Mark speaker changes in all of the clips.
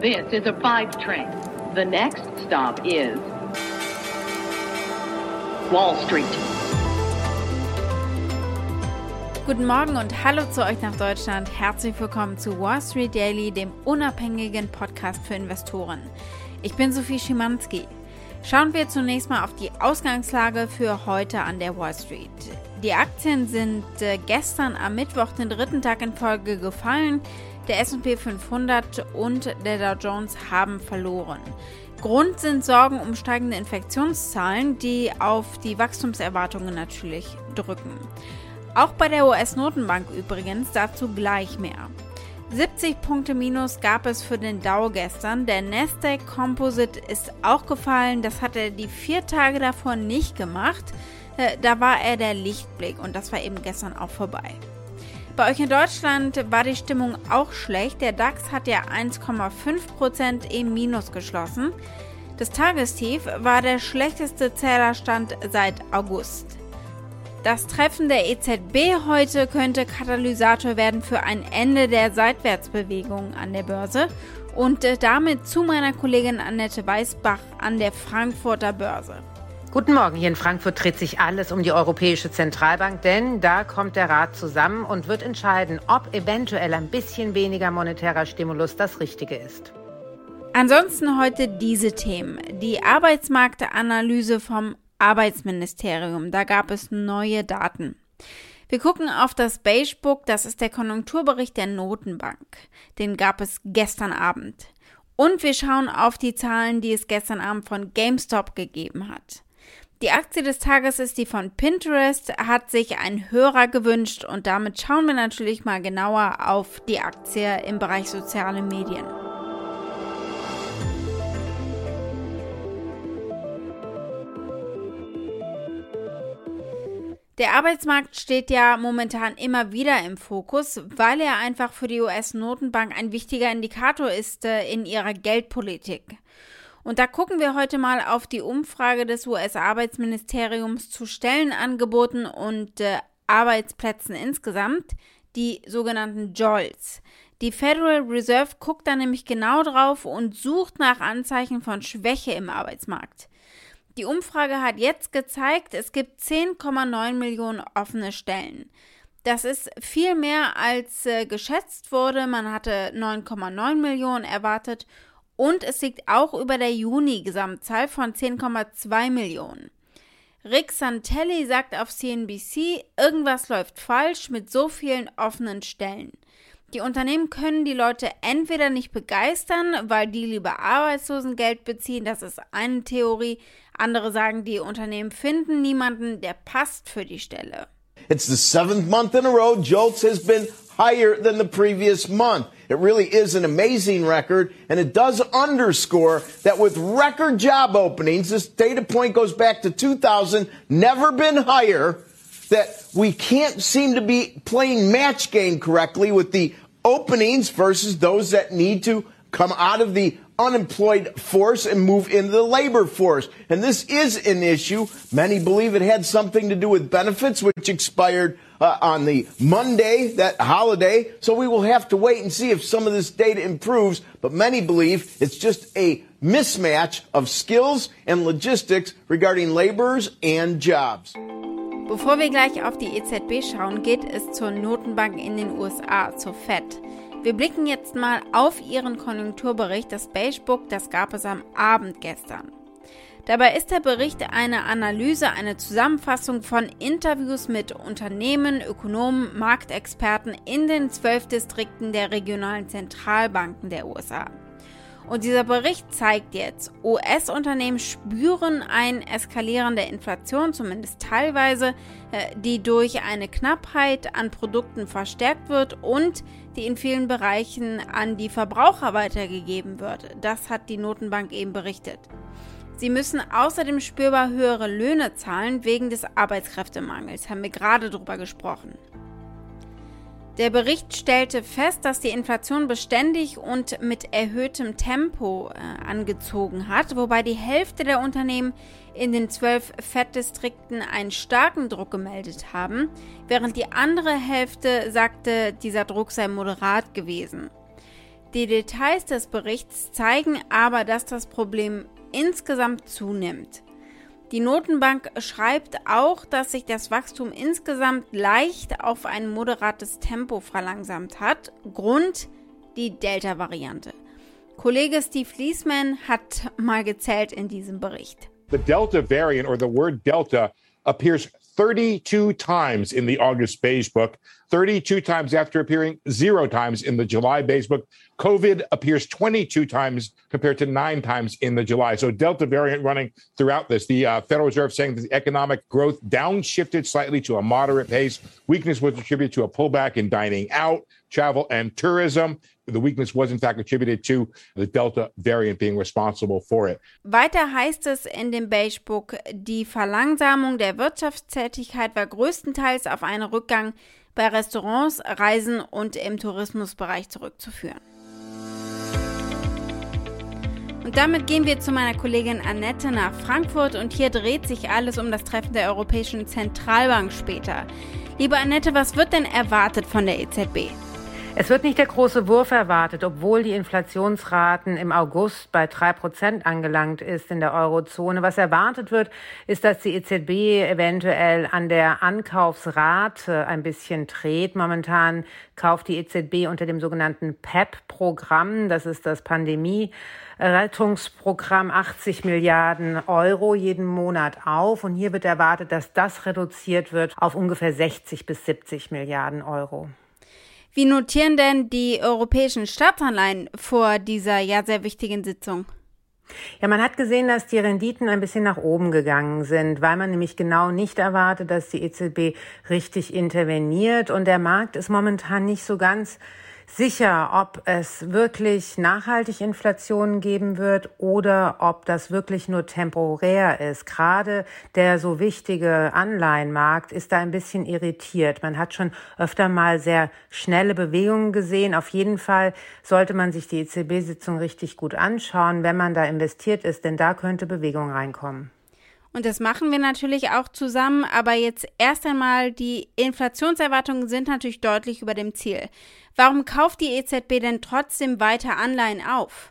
Speaker 1: This is a five train. The next stop is Wall Street.
Speaker 2: Guten Morgen und hallo zu euch nach Deutschland. Herzlich willkommen zu Wall Street Daily, dem unabhängigen Podcast für Investoren. Ich bin Sophie Schimanski. Schauen wir zunächst mal auf die Ausgangslage für heute an der Wall Street. Die Aktien sind äh, gestern am Mittwoch den dritten Tag in Folge gefallen. Der SP 500 und der Dow Jones haben verloren. Grund sind Sorgen um steigende Infektionszahlen, die auf die Wachstumserwartungen natürlich drücken. Auch bei der US-Notenbank übrigens, dazu gleich mehr. 70 Punkte Minus gab es für den Dow gestern. Der Nasdaq Composite ist auch gefallen. Das hat er die vier Tage davor nicht gemacht. Äh, da war er der Lichtblick und das war eben gestern auch vorbei. Bei euch in Deutschland war die Stimmung auch schlecht. Der DAX hat ja 1,5% im Minus geschlossen. Das Tagestief war der schlechteste Zählerstand seit August. Das Treffen der EZB heute könnte Katalysator werden für ein Ende der Seitwärtsbewegung an der Börse und äh, damit zu meiner Kollegin Annette Weißbach an der Frankfurter Börse.
Speaker 3: Guten Morgen. Hier in Frankfurt dreht sich alles um die Europäische Zentralbank, denn da kommt der Rat zusammen und wird entscheiden, ob eventuell ein bisschen weniger monetärer Stimulus das Richtige ist.
Speaker 2: Ansonsten heute diese Themen. Die Arbeitsmarktanalyse vom Arbeitsministerium. Da gab es neue Daten. Wir gucken auf das Beige Book, das ist der Konjunkturbericht der Notenbank. Den gab es gestern Abend. Und wir schauen auf die Zahlen, die es gestern Abend von GameStop gegeben hat. Die Aktie des Tages ist die von Pinterest, hat sich ein Hörer gewünscht und damit schauen wir natürlich mal genauer auf die Aktie im Bereich soziale Medien. Der Arbeitsmarkt steht ja momentan immer wieder im Fokus, weil er einfach für die US-Notenbank ein wichtiger Indikator ist äh, in ihrer Geldpolitik. Und da gucken wir heute mal auf die Umfrage des US-Arbeitsministeriums zu Stellenangeboten und äh, Arbeitsplätzen insgesamt, die sogenannten JOLs. Die Federal Reserve guckt da nämlich genau drauf und sucht nach Anzeichen von Schwäche im Arbeitsmarkt. Die Umfrage hat jetzt gezeigt, es gibt 10,9 Millionen offene Stellen. Das ist viel mehr als äh, geschätzt wurde. Man hatte 9,9 Millionen erwartet und es liegt auch über der Juni-Gesamtzahl von 10,2 Millionen. Rick Santelli sagt auf CNBC, irgendwas läuft falsch mit so vielen offenen Stellen. Die Unternehmen können die Leute entweder nicht begeistern, weil die lieber Arbeitslosengeld beziehen, das ist eine Theorie. Andere sagen, die Unternehmen finden niemanden, der passt für die Stelle.
Speaker 4: It's the seventh month in a row Jolts has been higher than the previous month. It really is an amazing record, and it does underscore that with record job openings, this data point goes back to 2000, never been higher, that we can't seem to be playing match game correctly with the openings versus those that need to come out of the unemployed force and move into the labor force. And this is an issue. Many believe it had something to do with benefits, which expired uh, on the Monday, that holiday. So we will have to wait and see if some of this data improves. But many believe it's just a mismatch of skills and logistics regarding laborers and jobs.
Speaker 2: Bevor wir gleich auf die EZB schauen, geht es zur Notenbank in den USA, zur Fed. Wir blicken jetzt mal auf Ihren Konjunkturbericht, das Beige das gab es am Abend gestern. Dabei ist der Bericht eine Analyse, eine Zusammenfassung von Interviews mit Unternehmen, Ökonomen, Marktexperten in den zwölf Distrikten der regionalen Zentralbanken der USA. Und dieser Bericht zeigt jetzt, US-Unternehmen spüren eine eskalierende Inflation, zumindest teilweise, äh, die durch eine Knappheit an Produkten verstärkt wird und die in vielen Bereichen an die Verbraucher weitergegeben wird. Das hat die Notenbank eben berichtet. Sie müssen außerdem spürbar höhere Löhne zahlen wegen des Arbeitskräftemangels, haben wir gerade darüber gesprochen. Der Bericht stellte fest, dass die Inflation beständig und mit erhöhtem Tempo äh, angezogen hat, wobei die Hälfte der Unternehmen in den zwölf Fettdistrikten einen starken Druck gemeldet haben, während die andere Hälfte sagte, dieser Druck sei moderat gewesen. Die Details des Berichts zeigen aber, dass das Problem insgesamt zunimmt. Die Notenbank schreibt auch, dass sich das Wachstum insgesamt leicht auf ein moderates Tempo verlangsamt hat. Grund die Delta-Variante. Kollege Steve Leisman hat mal gezählt in diesem Bericht.
Speaker 5: The Delta variant or the word Delta appears 32 times in the August beige book, 32 times after appearing zero times in the July beige book. COVID appears 22 times compared to nine times in the July. So Delta variant running throughout this. The uh, Federal Reserve saying that the economic growth downshifted slightly to a moderate pace. Weakness was attributed to a pullback in dining out, travel, and tourism. The weakness was in fact attributed to the Delta variant being responsible for it.
Speaker 2: Weiter heißt es in dem Beige Book, die Verlangsamung der Wirtschaftstätigkeit war größtenteils auf einen Rückgang bei Restaurants, Reisen und im Tourismusbereich zurückzuführen. Und damit gehen wir zu meiner Kollegin Annette nach Frankfurt und hier dreht sich alles um das Treffen der Europäischen Zentralbank später. Liebe Annette, was wird denn erwartet von der EZB?
Speaker 3: Es wird nicht der große Wurf erwartet, obwohl die Inflationsraten im August bei drei Prozent angelangt ist in der Eurozone. Was erwartet wird, ist, dass die EZB eventuell an der Ankaufsrate ein bisschen dreht. Momentan kauft die EZB unter dem sogenannten PEP-Programm, das ist das Pandemie Rettungsprogramm 80 Milliarden Euro jeden Monat auf. Und hier wird erwartet, dass das reduziert wird auf ungefähr 60 bis 70 Milliarden Euro.
Speaker 2: Wie notieren denn die europäischen Staatsanleihen vor dieser ja sehr wichtigen Sitzung?
Speaker 3: Ja, man hat gesehen, dass die Renditen ein bisschen nach oben gegangen sind, weil man nämlich genau nicht erwartet, dass die EZB richtig interveniert. Und der Markt ist momentan nicht so ganz sicher, ob es wirklich nachhaltig Inflation geben wird oder ob das wirklich nur temporär ist. Gerade der so wichtige Anleihenmarkt ist da ein bisschen irritiert. Man hat schon öfter mal sehr schnelle Bewegungen gesehen. Auf jeden Fall sollte man sich die EZB-Sitzung richtig gut anschauen, wenn man da investiert ist, denn da könnte Bewegung reinkommen.
Speaker 2: Und das machen wir natürlich auch zusammen, aber jetzt erst einmal, die Inflationserwartungen sind natürlich deutlich über dem Ziel. Warum kauft die EZB denn trotzdem weiter Anleihen auf?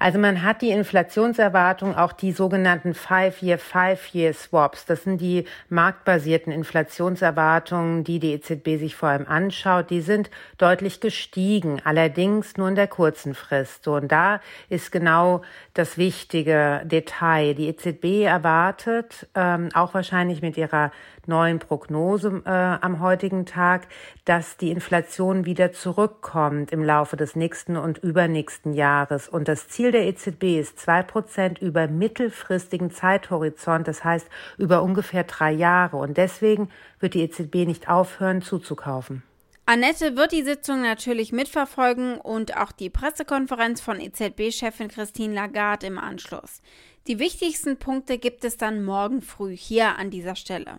Speaker 3: Also man hat die Inflationserwartung, auch die sogenannten Five-Year, Five-Year-Swaps. Das sind die marktbasierten Inflationserwartungen, die die EZB sich vor allem anschaut. Die sind deutlich gestiegen, allerdings nur in der kurzen Frist. Und da ist genau das wichtige Detail. Die EZB erwartet, ähm, auch wahrscheinlich mit ihrer neuen Prognose äh, am heutigen Tag, dass die Inflation wieder zurückkommt im Laufe des nächsten und übernächsten Jahres. Und das Ziel der EZB ist zwei Prozent über mittelfristigen Zeithorizont, das heißt über ungefähr drei Jahre. Und deswegen wird die EZB nicht aufhören zuzukaufen.
Speaker 2: Annette wird die Sitzung natürlich mitverfolgen und auch die Pressekonferenz von EZB-Chefin Christine Lagarde im Anschluss. Die wichtigsten Punkte gibt es dann morgen früh hier an dieser Stelle.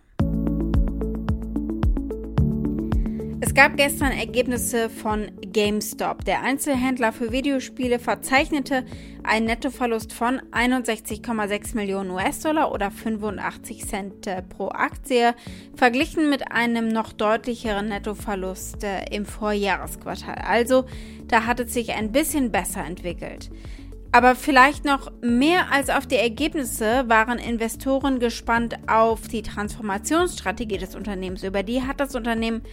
Speaker 2: Es gab gestern Ergebnisse von GameStop. Der Einzelhändler für Videospiele verzeichnete einen Nettoverlust von 61,6 Millionen US-Dollar oder 85 Cent äh, pro Aktie, verglichen mit einem noch deutlicheren Nettoverlust äh, im Vorjahresquartal. Also da hat es sich ein bisschen besser entwickelt. Aber vielleicht noch mehr als auf die Ergebnisse waren Investoren gespannt auf die Transformationsstrategie des Unternehmens. Über die hat das Unternehmen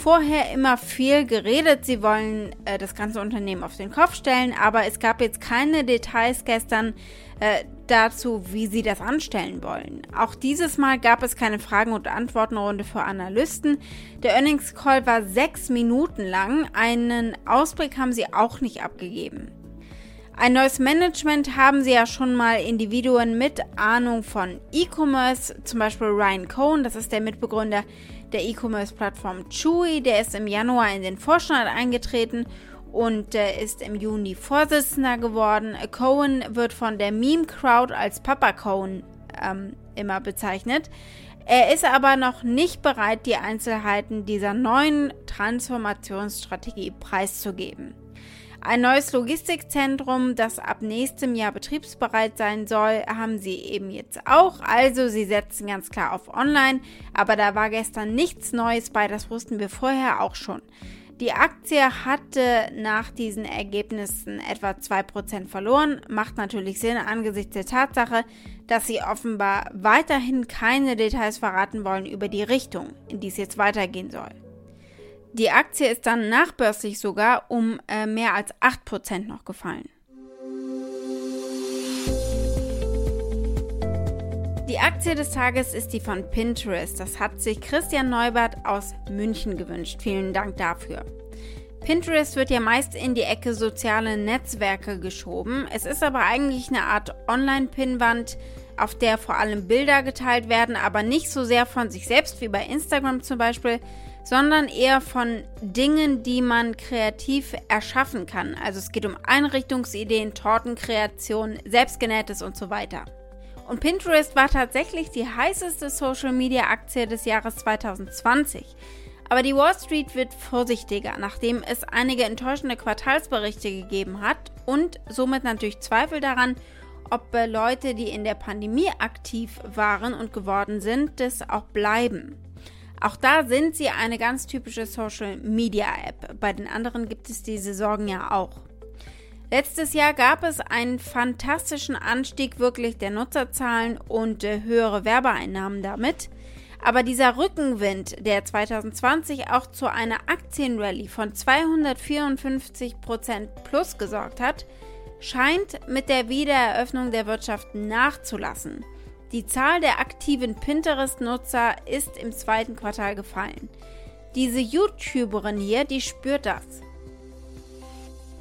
Speaker 2: vorher immer viel geredet. Sie wollen äh, das ganze Unternehmen auf den Kopf stellen, aber es gab jetzt keine Details gestern äh, dazu, wie sie das anstellen wollen. Auch dieses Mal gab es keine Fragen- und Antwortenrunde für Analysten. Der Earnings Call war sechs Minuten lang. Einen Ausblick haben sie auch nicht abgegeben. Ein neues Management haben sie ja schon mal Individuen mit Ahnung von E-Commerce, zum Beispiel Ryan Cohen, das ist der Mitbegründer der E-Commerce-Plattform Chewy. Der ist im Januar in den Vorstand eingetreten und äh, ist im Juni Vorsitzender geworden. Cohen wird von der Meme-Crowd als Papa Cohen ähm, immer bezeichnet. Er ist aber noch nicht bereit, die Einzelheiten dieser neuen Transformationsstrategie preiszugeben. Ein neues Logistikzentrum, das ab nächstem Jahr betriebsbereit sein soll, haben sie eben jetzt auch. Also sie setzen ganz klar auf Online, aber da war gestern nichts Neues bei, das wussten wir vorher auch schon. Die Aktie hatte nach diesen Ergebnissen etwa 2% verloren, macht natürlich Sinn angesichts der Tatsache, dass sie offenbar weiterhin keine Details verraten wollen über die Richtung, in die es jetzt weitergehen soll. Die Aktie ist dann nachbörslich sogar um äh, mehr als 8% noch gefallen. Die Aktie des Tages ist die von Pinterest. Das hat sich Christian Neubert aus München gewünscht. Vielen Dank dafür. Pinterest wird ja meist in die Ecke soziale Netzwerke geschoben. Es ist aber eigentlich eine Art Online-Pinnwand, auf der vor allem Bilder geteilt werden, aber nicht so sehr von sich selbst wie bei Instagram zum Beispiel, sondern eher von Dingen, die man kreativ erschaffen kann. Also es geht um Einrichtungsideen, Tortenkreation, selbstgenähtes und so weiter. Und Pinterest war tatsächlich die heißeste Social-Media-Aktie des Jahres 2020. Aber die Wall Street wird vorsichtiger, nachdem es einige enttäuschende Quartalsberichte gegeben hat und somit natürlich Zweifel daran, ob Leute, die in der Pandemie aktiv waren und geworden sind, das auch bleiben. Auch da sind sie eine ganz typische Social Media App. Bei den anderen gibt es diese Sorgen ja auch. Letztes Jahr gab es einen fantastischen Anstieg wirklich der Nutzerzahlen und äh, höhere Werbeeinnahmen damit. Aber dieser Rückenwind, der 2020 auch zu einer Aktienrallye von 254% plus gesorgt hat, scheint mit der Wiedereröffnung der Wirtschaft nachzulassen. Die Zahl der aktiven Pinterest-Nutzer ist im zweiten Quartal gefallen. Diese YouTuberin hier, die spürt das.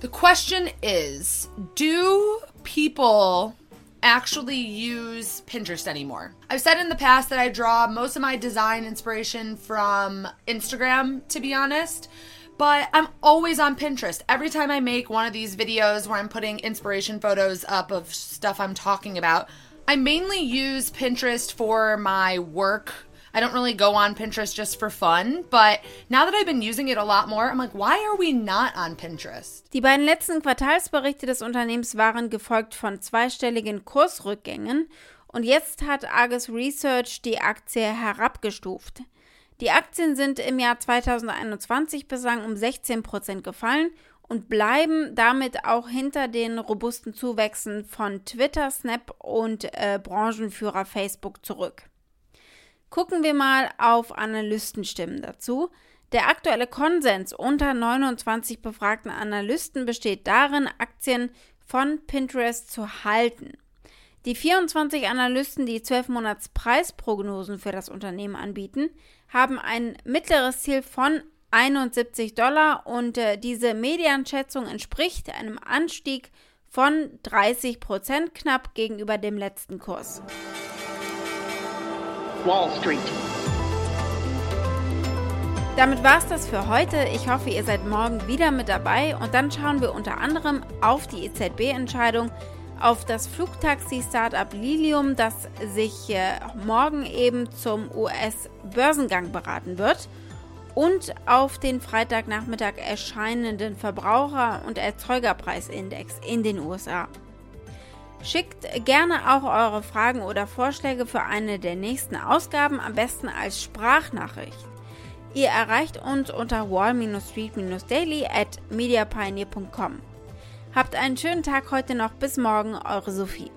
Speaker 6: The question is Do people actually use Pinterest anymore? I've said in the past that I draw most of my design inspiration from Instagram, to be honest. But I'm always on Pinterest. Every time I make one of these videos where I'm putting inspiration photos up of stuff I'm talking about, I mainly use Pinterest for my work I don't really go on Pinterest just for fun, but now that I've been using it a lot more, I'm like, why are we not on Pinterest?
Speaker 2: Die beiden letzten Quartalsberichte des Unternehmens waren gefolgt von zweistelligen Kursrückgängen und jetzt hat Argus Research die Aktie herabgestuft. Die Aktien sind im Jahr 2021 bislang um 16 Prozent gefallen und bleiben damit auch hinter den robusten Zuwächsen von Twitter, Snap und äh, Branchenführer Facebook zurück. Gucken wir mal auf Analystenstimmen dazu. Der aktuelle Konsens unter 29 befragten Analysten besteht darin, Aktien von Pinterest zu halten. Die 24 Analysten, die 12 Monats Preisprognosen für das Unternehmen anbieten, haben ein mittleres Ziel von 71 Dollar und äh, diese Medianschätzung entspricht einem Anstieg von 30 Prozent knapp gegenüber dem letzten Kurs. Wall Street. Damit war es das für heute. Ich hoffe, ihr seid morgen wieder mit dabei und dann schauen wir unter anderem auf die EZB-Entscheidung, auf das Flugtaxi-Startup Lilium, das sich äh, morgen eben zum US-Börsengang beraten wird und auf den Freitagnachmittag erscheinenden Verbraucher- und Erzeugerpreisindex in den USA. Schickt gerne auch eure Fragen oder Vorschläge für eine der nächsten Ausgaben, am besten als Sprachnachricht. Ihr erreicht uns unter wall-street-daily at mediapioneer.com. Habt einen schönen Tag heute noch. Bis morgen, eure Sophie.